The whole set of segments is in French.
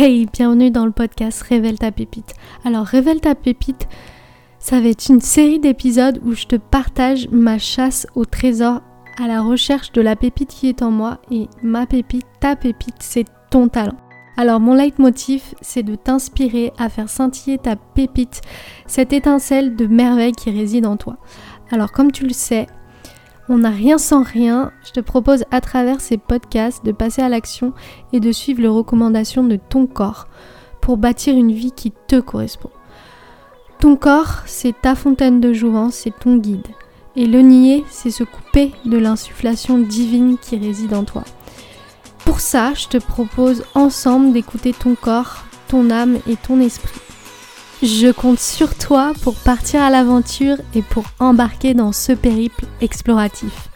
Hey, bienvenue dans le podcast Révèle ta pépite. Alors, Révèle ta pépite, ça va être une série d'épisodes où je te partage ma chasse au trésor à la recherche de la pépite qui est en moi et ma pépite, ta pépite, c'est ton talent. Alors mon leitmotiv, c'est de t'inspirer à faire scintiller ta pépite, cette étincelle de merveille qui réside en toi. Alors comme tu le sais, on n'a rien sans rien. Je te propose à travers ces podcasts de passer à l'action et de suivre les recommandations de ton corps pour bâtir une vie qui te correspond. Ton corps, c'est ta fontaine de jouvence, c'est ton guide. Et le nier, c'est se couper de l'insufflation divine qui réside en toi. Pour ça, je te propose ensemble d'écouter ton corps, ton âme et ton esprit. Je compte sur toi pour partir à l'aventure et pour embarquer dans ce périple exploratif.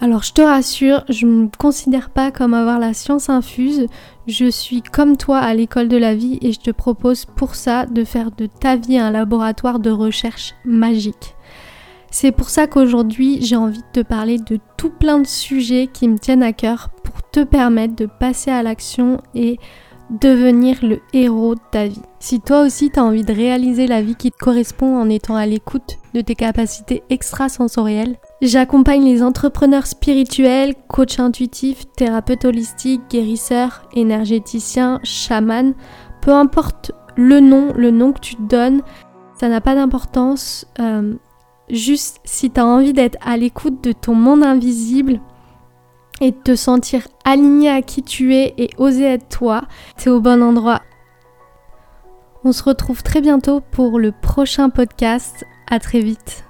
Alors je te rassure, je ne me considère pas comme avoir la science infuse, je suis comme toi à l'école de la vie et je te propose pour ça de faire de ta vie un laboratoire de recherche magique. C'est pour ça qu'aujourd'hui j'ai envie de te parler de tout plein de sujets qui me tiennent à cœur pour te permettre de passer à l'action et devenir le héros de ta vie. Si toi aussi tu as envie de réaliser la vie qui te correspond en étant à l'écoute de tes capacités extrasensorielles, j'accompagne les entrepreneurs spirituels, coachs intuitifs, thérapeutes holistiques, guérisseurs, énergéticiens, chamans, peu importe le nom, le nom que tu te donnes, ça n'a pas d'importance. Euh, juste si tu as envie d'être à l'écoute de ton monde invisible, et te sentir aligné à qui tu es et oser être toi, es au bon endroit. On se retrouve très bientôt pour le prochain podcast. À très vite.